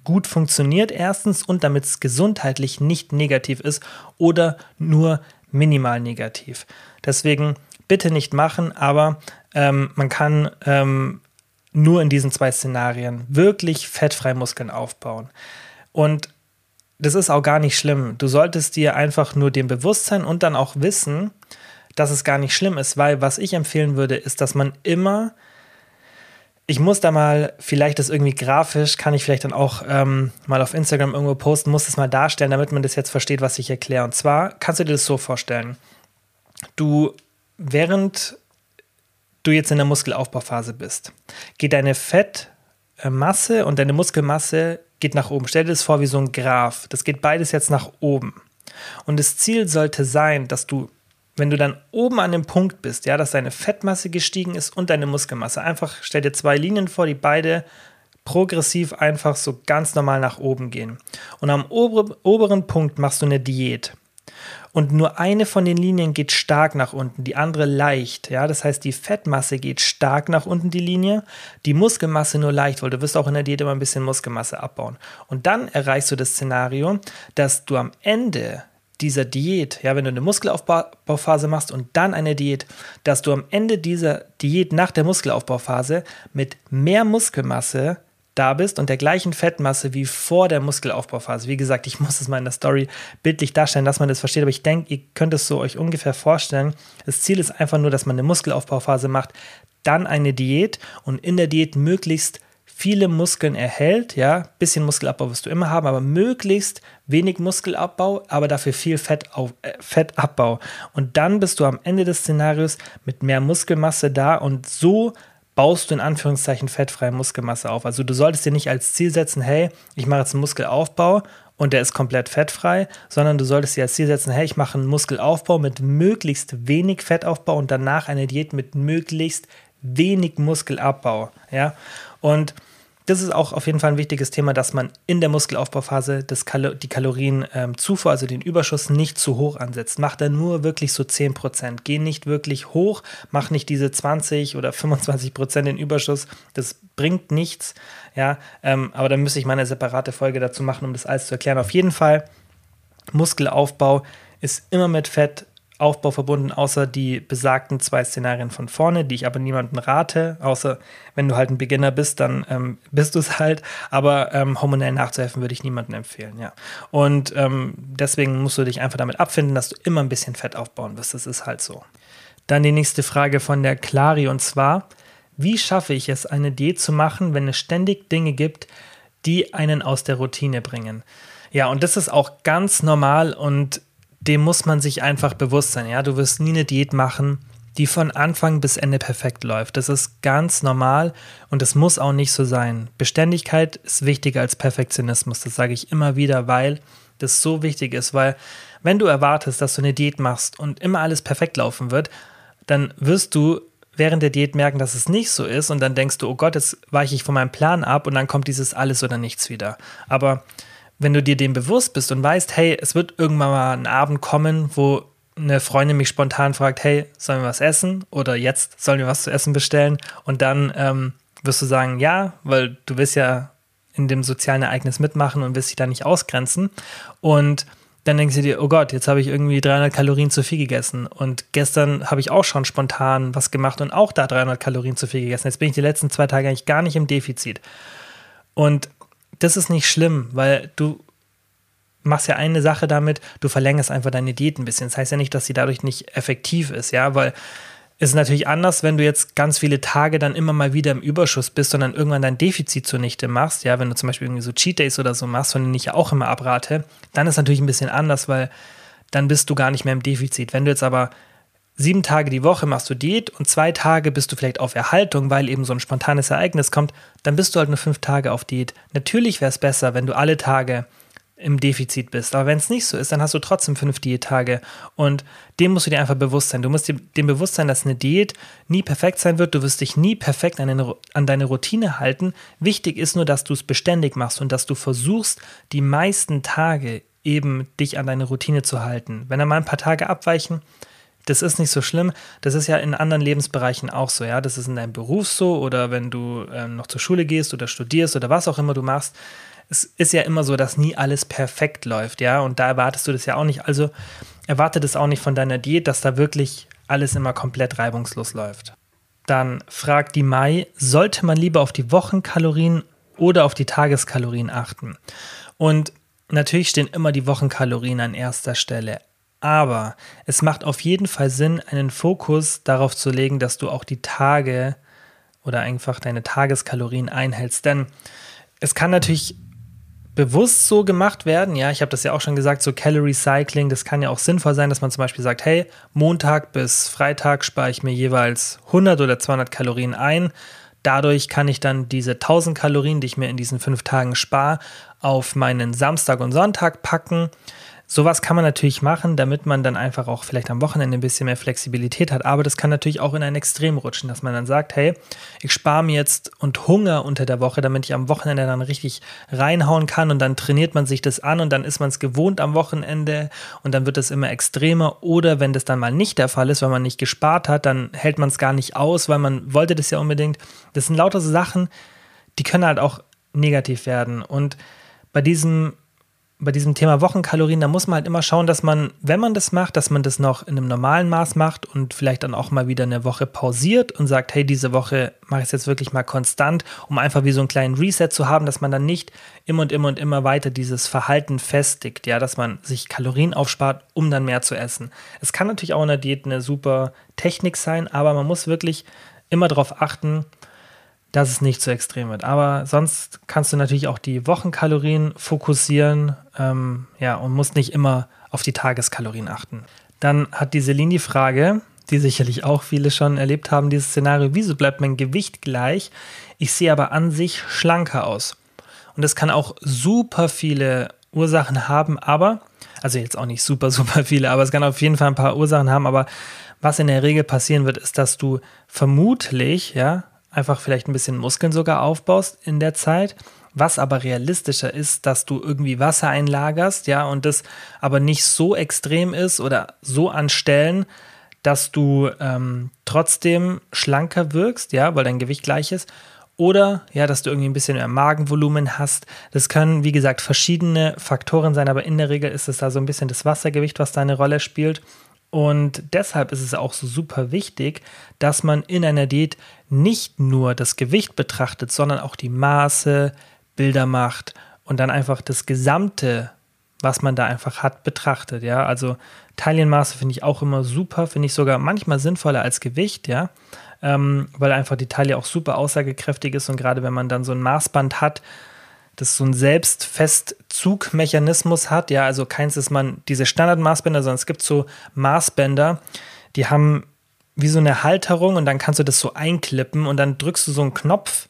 gut funktioniert erstens und damit es gesundheitlich nicht negativ ist oder nur minimal negativ. Deswegen bitte nicht machen, aber ähm, man kann ähm, nur in diesen zwei Szenarien wirklich fettfrei Muskeln aufbauen. Und das ist auch gar nicht schlimm. Du solltest dir einfach nur dem Bewusstsein und dann auch wissen, dass es gar nicht schlimm ist, weil was ich empfehlen würde, ist, dass man immer ich muss da mal, vielleicht das irgendwie grafisch, kann ich vielleicht dann auch ähm, mal auf Instagram irgendwo posten, muss das mal darstellen, damit man das jetzt versteht, was ich erkläre. Und zwar kannst du dir das so vorstellen. Du, während du jetzt in der Muskelaufbauphase bist, geht deine Fettmasse und deine Muskelmasse geht nach oben. Stell dir das vor wie so ein Graph. Das geht beides jetzt nach oben. Und das Ziel sollte sein, dass du wenn du dann oben an dem Punkt bist, ja, dass deine Fettmasse gestiegen ist und deine Muskelmasse, einfach stell dir zwei Linien vor, die beide progressiv einfach so ganz normal nach oben gehen. Und am ober oberen Punkt machst du eine Diät. Und nur eine von den Linien geht stark nach unten, die andere leicht. Ja, das heißt, die Fettmasse geht stark nach unten, die Linie, die Muskelmasse nur leicht, weil du wirst auch in der Diät immer ein bisschen Muskelmasse abbauen. Und dann erreichst du das Szenario, dass du am Ende dieser Diät, ja, wenn du eine Muskelaufbauphase machst und dann eine Diät, dass du am Ende dieser Diät nach der Muskelaufbauphase mit mehr Muskelmasse da bist und der gleichen Fettmasse wie vor der Muskelaufbauphase. Wie gesagt, ich muss es mal in der Story bildlich darstellen, dass man das versteht, aber ich denke, ihr könnt es so euch ungefähr vorstellen. Das Ziel ist einfach nur, dass man eine Muskelaufbauphase macht, dann eine Diät und in der Diät möglichst viele Muskeln erhält, ja, bisschen Muskelabbau wirst du immer haben, aber möglichst wenig Muskelabbau, aber dafür viel Fettauf, äh, Fettabbau. Und dann bist du am Ende des Szenarios mit mehr Muskelmasse da und so baust du in Anführungszeichen fettfreie Muskelmasse auf. Also du solltest dir nicht als Ziel setzen, hey, ich mache jetzt einen Muskelaufbau und der ist komplett fettfrei, sondern du solltest dir als Ziel setzen, hey, ich mache einen Muskelaufbau mit möglichst wenig Fettaufbau und danach eine Diät mit möglichst wenig Muskelabbau, ja. Und das ist auch auf jeden Fall ein wichtiges Thema, dass man in der Muskelaufbauphase das Kalo die Kalorienzufuhr, ähm, also den Überschuss, nicht zu hoch ansetzt. Mach da nur wirklich so 10%. Geh nicht wirklich hoch, mach nicht diese 20 oder 25% den Überschuss. Das bringt nichts. Ja, ähm, aber dann müsste ich mal eine separate Folge dazu machen, um das alles zu erklären. Auf jeden Fall, Muskelaufbau ist immer mit Fett Aufbau verbunden, außer die besagten zwei Szenarien von vorne, die ich aber niemandem rate, außer wenn du halt ein Beginner bist, dann ähm, (laughs) bist du es halt. Aber ähm, hormonell nachzuhelfen würde ich niemandem empfehlen, ja. Und ähm, deswegen musst du dich einfach damit abfinden, dass du immer ein bisschen Fett aufbauen wirst. Das ist halt so. Dann die nächste Frage von der Clari und zwar: Wie schaffe ich es, eine Diät zu machen, wenn es ständig Dinge gibt, die einen aus der Routine bringen? Ja, und das ist auch ganz normal und dem muss man sich einfach bewusst sein. Ja, du wirst nie eine Diät machen, die von Anfang bis Ende perfekt läuft. Das ist ganz normal und es muss auch nicht so sein. Beständigkeit ist wichtiger als Perfektionismus. Das sage ich immer wieder, weil das so wichtig ist. Weil wenn du erwartest, dass du eine Diät machst und immer alles perfekt laufen wird, dann wirst du während der Diät merken, dass es nicht so ist und dann denkst du, oh Gott, jetzt weiche ich von meinem Plan ab und dann kommt dieses alles oder nichts wieder. Aber wenn du dir dem bewusst bist und weißt, hey, es wird irgendwann mal ein Abend kommen, wo eine Freundin mich spontan fragt, hey, sollen wir was essen? Oder jetzt sollen wir was zu essen bestellen? Und dann ähm, wirst du sagen, ja, weil du willst ja in dem sozialen Ereignis mitmachen und willst dich da nicht ausgrenzen. Und dann denkst du dir, oh Gott, jetzt habe ich irgendwie 300 Kalorien zu viel gegessen. Und gestern habe ich auch schon spontan was gemacht und auch da 300 Kalorien zu viel gegessen. Jetzt bin ich die letzten zwei Tage eigentlich gar nicht im Defizit. Und das ist nicht schlimm, weil du machst ja eine Sache damit, du verlängerst einfach deine Diät ein bisschen. Das heißt ja nicht, dass sie dadurch nicht effektiv ist, ja, weil es ist natürlich anders, wenn du jetzt ganz viele Tage dann immer mal wieder im Überschuss bist, sondern irgendwann dein Defizit zunichte machst, ja, wenn du zum Beispiel irgendwie so Cheat Days oder so machst, von denen ich ja auch immer abrate, dann ist natürlich ein bisschen anders, weil dann bist du gar nicht mehr im Defizit. Wenn du jetzt aber sieben Tage die Woche machst du Diät und zwei Tage bist du vielleicht auf Erhaltung, weil eben so ein spontanes Ereignis kommt, dann bist du halt nur fünf Tage auf Diät. Natürlich wäre es besser, wenn du alle Tage im Defizit bist. Aber wenn es nicht so ist, dann hast du trotzdem fünf Diättage. Und dem musst du dir einfach bewusst sein. Du musst dir dem bewusst sein, dass eine Diät nie perfekt sein wird. Du wirst dich nie perfekt an, eine, an deine Routine halten. Wichtig ist nur, dass du es beständig machst und dass du versuchst, die meisten Tage eben dich an deine Routine zu halten. Wenn da mal ein paar Tage abweichen, das ist nicht so schlimm. Das ist ja in anderen Lebensbereichen auch so, ja. Das ist in deinem Beruf so oder wenn du ähm, noch zur Schule gehst oder studierst oder was auch immer du machst. Es ist ja immer so, dass nie alles perfekt läuft, ja. Und da erwartest du das ja auch nicht. Also erwarte das auch nicht von deiner Diät, dass da wirklich alles immer komplett reibungslos läuft. Dann fragt die Mai, sollte man lieber auf die Wochenkalorien oder auf die Tageskalorien achten? Und natürlich stehen immer die Wochenkalorien an erster Stelle. Aber es macht auf jeden Fall Sinn, einen Fokus darauf zu legen, dass du auch die Tage oder einfach deine Tageskalorien einhältst. Denn es kann natürlich bewusst so gemacht werden. Ja, ich habe das ja auch schon gesagt, so Calorie Cycling, das kann ja auch sinnvoll sein, dass man zum Beispiel sagt, hey, Montag bis Freitag spare ich mir jeweils 100 oder 200 Kalorien ein. Dadurch kann ich dann diese 1000 Kalorien, die ich mir in diesen fünf Tagen spare, auf meinen Samstag und Sonntag packen. Sowas kann man natürlich machen, damit man dann einfach auch vielleicht am Wochenende ein bisschen mehr Flexibilität hat. Aber das kann natürlich auch in ein Extrem rutschen, dass man dann sagt, hey, ich spare mir jetzt und Hunger unter der Woche, damit ich am Wochenende dann richtig reinhauen kann und dann trainiert man sich das an und dann ist man es gewohnt am Wochenende und dann wird es immer extremer. Oder wenn das dann mal nicht der Fall ist, weil man nicht gespart hat, dann hält man es gar nicht aus, weil man wollte das ja unbedingt. Das sind lauter so Sachen, die können halt auch negativ werden. Und bei diesem bei diesem Thema Wochenkalorien, da muss man halt immer schauen, dass man, wenn man das macht, dass man das noch in einem normalen Maß macht und vielleicht dann auch mal wieder eine Woche pausiert und sagt, hey, diese Woche mache ich es jetzt wirklich mal konstant, um einfach wie so einen kleinen Reset zu haben, dass man dann nicht immer und immer und immer weiter dieses Verhalten festigt, ja, dass man sich Kalorien aufspart, um dann mehr zu essen. Es kann natürlich auch in der Diät eine super Technik sein, aber man muss wirklich immer darauf achten, dass es nicht zu extrem wird. Aber sonst kannst du natürlich auch die Wochenkalorien fokussieren ähm, ja, und musst nicht immer auf die Tageskalorien achten. Dann hat die Celine die Frage, die sicherlich auch viele schon erlebt haben, dieses Szenario, wieso bleibt mein Gewicht gleich? Ich sehe aber an sich schlanker aus. Und das kann auch super viele Ursachen haben, aber, also jetzt auch nicht super, (laughs) super viele, aber es kann auf jeden Fall ein paar Ursachen haben, aber was in der Regel passieren wird, ist, dass du vermutlich, ja, einfach vielleicht ein bisschen Muskeln sogar aufbaust in der Zeit. Was aber realistischer ist, dass du irgendwie Wasser einlagerst, ja, und das aber nicht so extrem ist oder so an Stellen, dass du ähm, trotzdem schlanker wirkst, ja, weil dein Gewicht gleich ist. Oder ja, dass du irgendwie ein bisschen mehr Magenvolumen hast. Das können, wie gesagt, verschiedene Faktoren sein, aber in der Regel ist es da so ein bisschen das Wassergewicht, was da eine Rolle spielt. Und deshalb ist es auch so super wichtig, dass man in einer Diät nicht nur das Gewicht betrachtet, sondern auch die Maße, Bilder macht und dann einfach das Gesamte, was man da einfach hat, betrachtet. Ja, also Taillenmaße finde ich auch immer super, finde ich sogar manchmal sinnvoller als Gewicht, ja, ähm, weil einfach die Taille auch super aussagekräftig ist und gerade wenn man dann so ein Maßband hat, das so einen Selbstfestzugmechanismus hat. Ja, also keins ist man diese Standardmaßbänder, sondern es gibt so Maßbänder, die haben wie so eine Halterung und dann kannst du das so einklippen und dann drückst du so einen Knopf.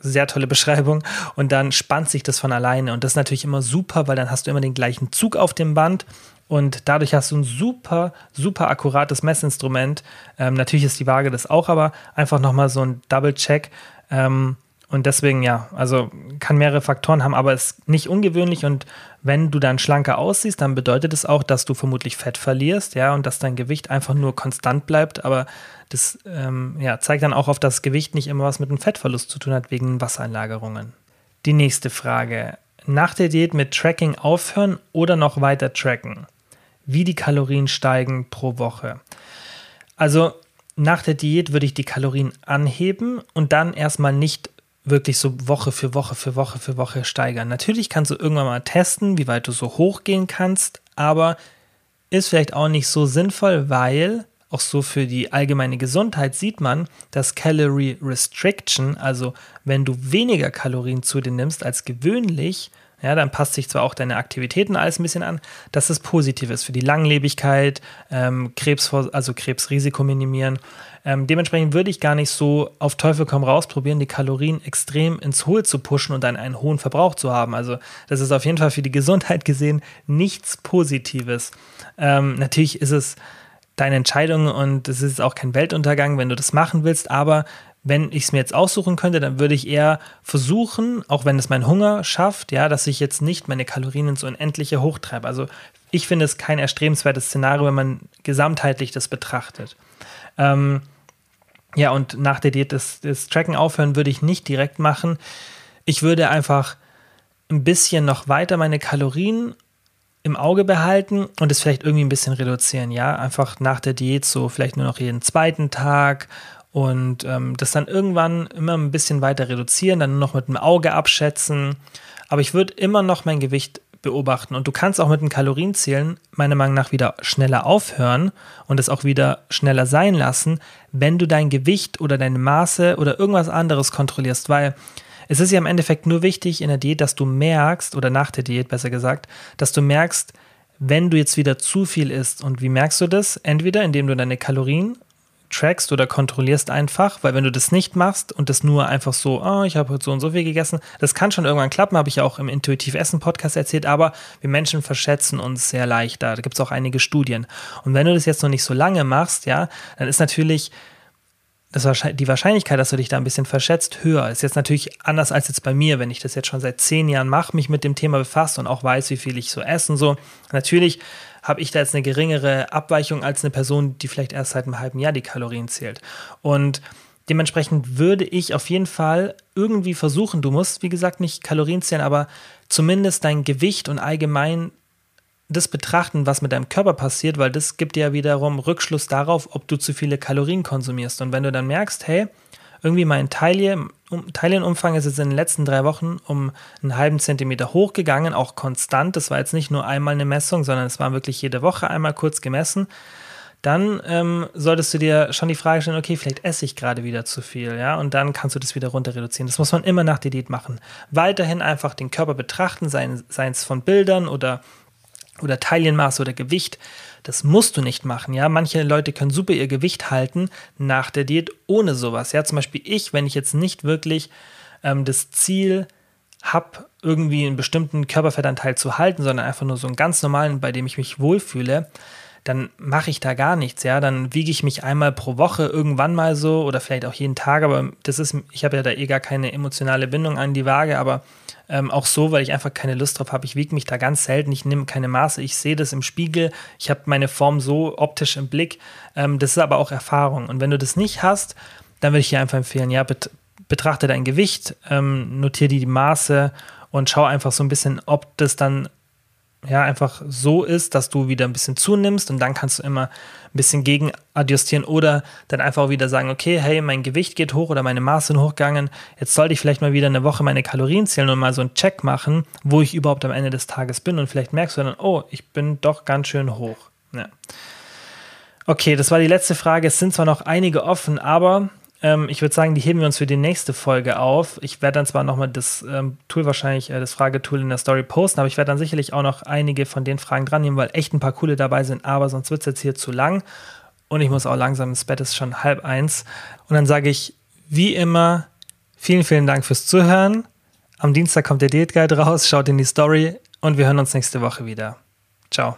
Sehr tolle Beschreibung. Und dann spannt sich das von alleine. Und das ist natürlich immer super, weil dann hast du immer den gleichen Zug auf dem Band und dadurch hast du ein super, super akkurates Messinstrument. Ähm, natürlich ist die Waage das auch, aber einfach nochmal so ein Double-Check. Ähm, und deswegen, ja, also kann mehrere Faktoren haben, aber ist nicht ungewöhnlich. Und wenn du dann schlanker aussiehst, dann bedeutet es auch, dass du vermutlich Fett verlierst, ja, und dass dein Gewicht einfach nur konstant bleibt. Aber das ähm, ja, zeigt dann auch auf, dass Gewicht nicht immer was mit einem Fettverlust zu tun hat, wegen Wassereinlagerungen. Die nächste Frage. Nach der Diät mit Tracking aufhören oder noch weiter tracken? Wie die Kalorien steigen pro Woche? Also nach der Diät würde ich die Kalorien anheben und dann erstmal nicht wirklich so Woche für Woche für Woche für Woche steigern. Natürlich kannst du irgendwann mal testen, wie weit du so hoch gehen kannst, aber ist vielleicht auch nicht so sinnvoll, weil auch so für die allgemeine Gesundheit sieht man, dass Calorie Restriction, also wenn du weniger Kalorien zu dir nimmst als gewöhnlich, ja, dann passt sich zwar auch deine Aktivitäten alles ein bisschen an, dass es positiv ist für die Langlebigkeit, ähm, Krebs, also Krebsrisiko minimieren. Ähm, dementsprechend würde ich gar nicht so auf Teufel komm raus probieren, die Kalorien extrem ins Hohe zu pushen und dann einen hohen Verbrauch zu haben. Also das ist auf jeden Fall für die Gesundheit gesehen nichts Positives. Ähm, natürlich ist es deine Entscheidung und es ist auch kein Weltuntergang, wenn du das machen willst, aber wenn ich es mir jetzt aussuchen könnte, dann würde ich eher versuchen, auch wenn es mein Hunger schafft, ja, dass ich jetzt nicht meine Kalorien ins Unendliche hochtreibe. Also ich finde es kein erstrebenswertes Szenario, wenn man gesamtheitlich das betrachtet. Ähm, ja, und nach der Diät das, das Tracken aufhören würde ich nicht direkt machen. Ich würde einfach ein bisschen noch weiter meine Kalorien im Auge behalten und es vielleicht irgendwie ein bisschen reduzieren. Ja, einfach nach der Diät so vielleicht nur noch jeden zweiten Tag und ähm, das dann irgendwann immer ein bisschen weiter reduzieren, dann nur noch mit dem Auge abschätzen. Aber ich würde immer noch mein Gewicht beobachten und du kannst auch mit den Kalorienzählen meiner Meinung nach wieder schneller aufhören und es auch wieder schneller sein lassen, wenn du dein Gewicht oder deine Maße oder irgendwas anderes kontrollierst, weil es ist ja im Endeffekt nur wichtig in der Diät, dass du merkst, oder nach der Diät besser gesagt, dass du merkst, wenn du jetzt wieder zu viel isst. Und wie merkst du das? Entweder indem du deine Kalorien trackst oder kontrollierst einfach, weil wenn du das nicht machst und das nur einfach so, oh, ich habe heute so und so viel gegessen, das kann schon irgendwann klappen, habe ich ja auch im Intuitiv Essen Podcast erzählt, aber wir Menschen verschätzen uns sehr leicht da. Da gibt es auch einige Studien. Und wenn du das jetzt noch nicht so lange machst, ja, dann ist natürlich das die Wahrscheinlichkeit, dass du dich da ein bisschen verschätzt, höher. Ist jetzt natürlich anders als jetzt bei mir, wenn ich das jetzt schon seit zehn Jahren mache, mich mit dem Thema befasse und auch weiß, wie viel ich so esse und so. Natürlich habe ich da jetzt eine geringere Abweichung als eine Person, die vielleicht erst seit einem halben Jahr die Kalorien zählt. Und dementsprechend würde ich auf jeden Fall irgendwie versuchen, du musst, wie gesagt, nicht Kalorien zählen, aber zumindest dein Gewicht und allgemein das betrachten, was mit deinem Körper passiert, weil das gibt dir ja wiederum Rückschluss darauf, ob du zu viele Kalorien konsumierst. Und wenn du dann merkst, hey, irgendwie mein um, Taillenumfang ist jetzt in den letzten drei Wochen um einen halben Zentimeter hochgegangen, auch konstant. Das war jetzt nicht nur einmal eine Messung, sondern es war wirklich jede Woche einmal kurz gemessen. Dann ähm, solltest du dir schon die Frage stellen, okay, vielleicht esse ich gerade wieder zu viel, ja, und dann kannst du das wieder runter reduzieren. Das muss man immer nach Diät machen. Weiterhin einfach den Körper betrachten, seien es von Bildern oder oder Taillenmaße oder Gewicht. Das musst du nicht machen, ja. Manche Leute können super ihr Gewicht halten nach der Diät ohne sowas. Ja, zum Beispiel ich, wenn ich jetzt nicht wirklich ähm, das Ziel habe, irgendwie einen bestimmten Körperfettanteil zu halten, sondern einfach nur so einen ganz normalen, bei dem ich mich wohlfühle, dann mache ich da gar nichts, ja. Dann wiege ich mich einmal pro Woche irgendwann mal so oder vielleicht auch jeden Tag, aber das ist, ich habe ja da eh gar keine emotionale Bindung an die Waage, aber ähm, auch so, weil ich einfach keine Lust drauf habe. Ich wiege mich da ganz selten, ich nehme keine Maße, ich sehe das im Spiegel, ich habe meine Form so optisch im Blick. Ähm, das ist aber auch Erfahrung. Und wenn du das nicht hast, dann würde ich dir einfach empfehlen, ja, bet betrachte dein Gewicht, ähm, notiere die Maße und schau einfach so ein bisschen, ob das dann ja, einfach so ist, dass du wieder ein bisschen zunimmst und dann kannst du immer ein bisschen gegen adjustieren oder dann einfach wieder sagen, okay, hey, mein Gewicht geht hoch oder meine Maße sind hochgegangen, jetzt sollte ich vielleicht mal wieder eine Woche meine Kalorien zählen und mal so einen Check machen, wo ich überhaupt am Ende des Tages bin und vielleicht merkst du dann, oh, ich bin doch ganz schön hoch. Ja. Okay, das war die letzte Frage. Es sind zwar noch einige offen, aber ähm, ich würde sagen, die heben wir uns für die nächste Folge auf. Ich werde dann zwar nochmal das ähm, Tool wahrscheinlich, äh, das Fragetool in der Story posten, aber ich werde dann sicherlich auch noch einige von den Fragen dran nehmen, weil echt ein paar coole dabei sind, aber sonst wird es jetzt hier zu lang. Und ich muss auch langsam ins Bett, ist schon halb eins. Und dann sage ich, wie immer, vielen, vielen Dank fürs Zuhören. Am Dienstag kommt der Date Guide raus, schaut in die Story und wir hören uns nächste Woche wieder. Ciao.